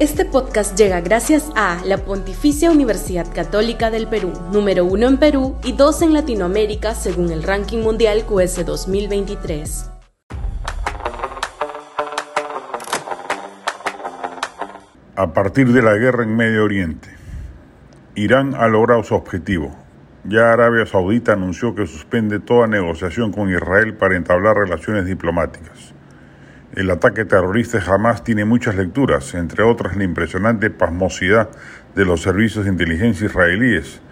Este podcast llega gracias a la Pontificia Universidad Católica del Perú, número uno en Perú y dos en Latinoamérica según el ranking mundial QS 2023. A partir de la guerra en Medio Oriente, Irán ha logrado su objetivo. Ya Arabia Saudita anunció que suspende toda negociación con Israel para entablar relaciones diplomáticas. El ataque terrorista jamás tiene muchas lecturas, entre otras la impresionante pasmosidad de los servicios de inteligencia israelíes,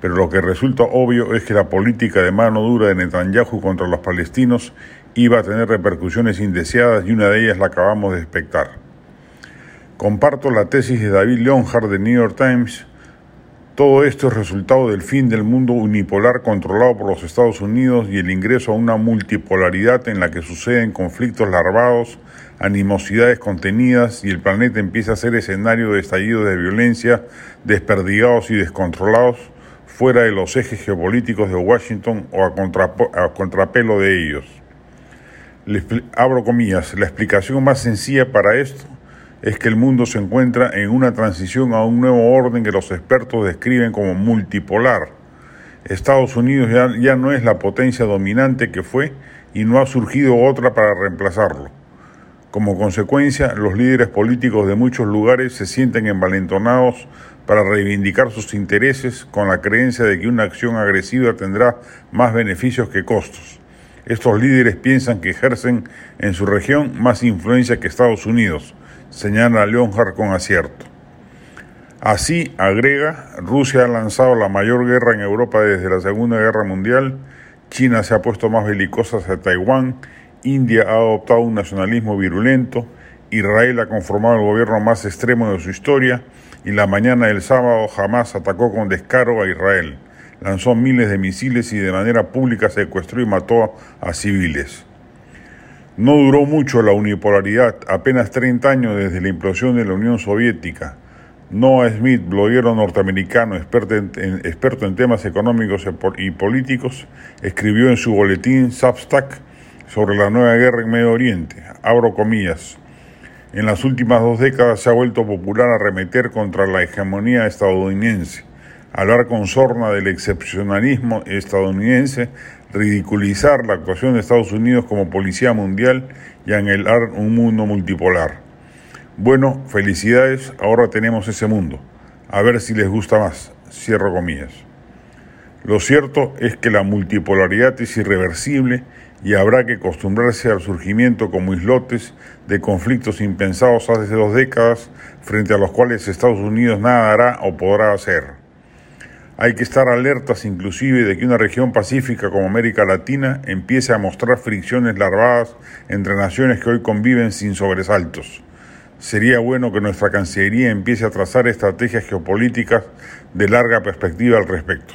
pero lo que resulta obvio es que la política de mano dura de Netanyahu contra los palestinos iba a tener repercusiones indeseadas y una de ellas la acabamos de expectar. Comparto la tesis de David Leonhardt de New York Times todo esto es resultado del fin del mundo unipolar controlado por los Estados Unidos y el ingreso a una multipolaridad en la que suceden conflictos larvados, animosidades contenidas y el planeta empieza a ser escenario de estallidos de violencia desperdigados y descontrolados fuera de los ejes geopolíticos de Washington o a, contrapelo de ellos. abro comillas, la explicación más sencilla para esto es que el mundo se encuentra en una transición a un nuevo orden que los expertos describen como multipolar. Estados Unidos ya, no es la potencia dominante que fue y no ha surgido otra para reemplazarlo. Como consecuencia, los líderes políticos de muchos lugares se sienten envalentonados para reivindicar sus intereses con la creencia de que una acción agresiva tendrá más beneficios que costos. Estos líderes piensan que ejercen en su región más influencia que Estados Unidos, señala Leonhardt con acierto. Así, agrega, Rusia ha lanzado la mayor guerra en Europa desde la Segunda Guerra Mundial, China se ha puesto más belicosa hacia Taiwán, India ha adoptado un nacionalismo virulento, Israel ha conformado el gobierno más extremo de su historia y la mañana del sábado jamás atacó con descaro a Israel. Lanzó miles de misiles y de manera pública secuestró y mató a civiles. No duró mucho la unipolaridad, apenas 30 años desde la implosión de la Unión Soviética. Noah Smith, bloguero norteamericano experto en, experto en temas económicos y políticos, escribió en su boletín Substack sobre la nueva guerra en Medio Oriente. Abro comillas. En las últimas dos décadas se ha vuelto popular arremeter contra la hegemonía estadounidense, hablar con sorna del excepcionalismo estadounidense ridiculizar la actuación de Estados Unidos como policía mundial y anhelar un mundo multipolar. Bueno, felicidades, ahora tenemos ese mundo. A ver si les gusta más. Cierro comillas. Lo cierto es que la multipolaridad es irreversible y habrá que acostumbrarse al surgimiento como islotes de conflictos impensados hace dos décadas frente a los cuales Estados Unidos nada hará o podrá hacer. Hay que estar alertas inclusive de que una región pacífica como América Latina empiece a mostrar fricciones larvadas entre naciones que hoy conviven sin sobresaltos. Sería bueno que nuestra Cancillería empiece a trazar estrategias geopolíticas de larga perspectiva al respecto.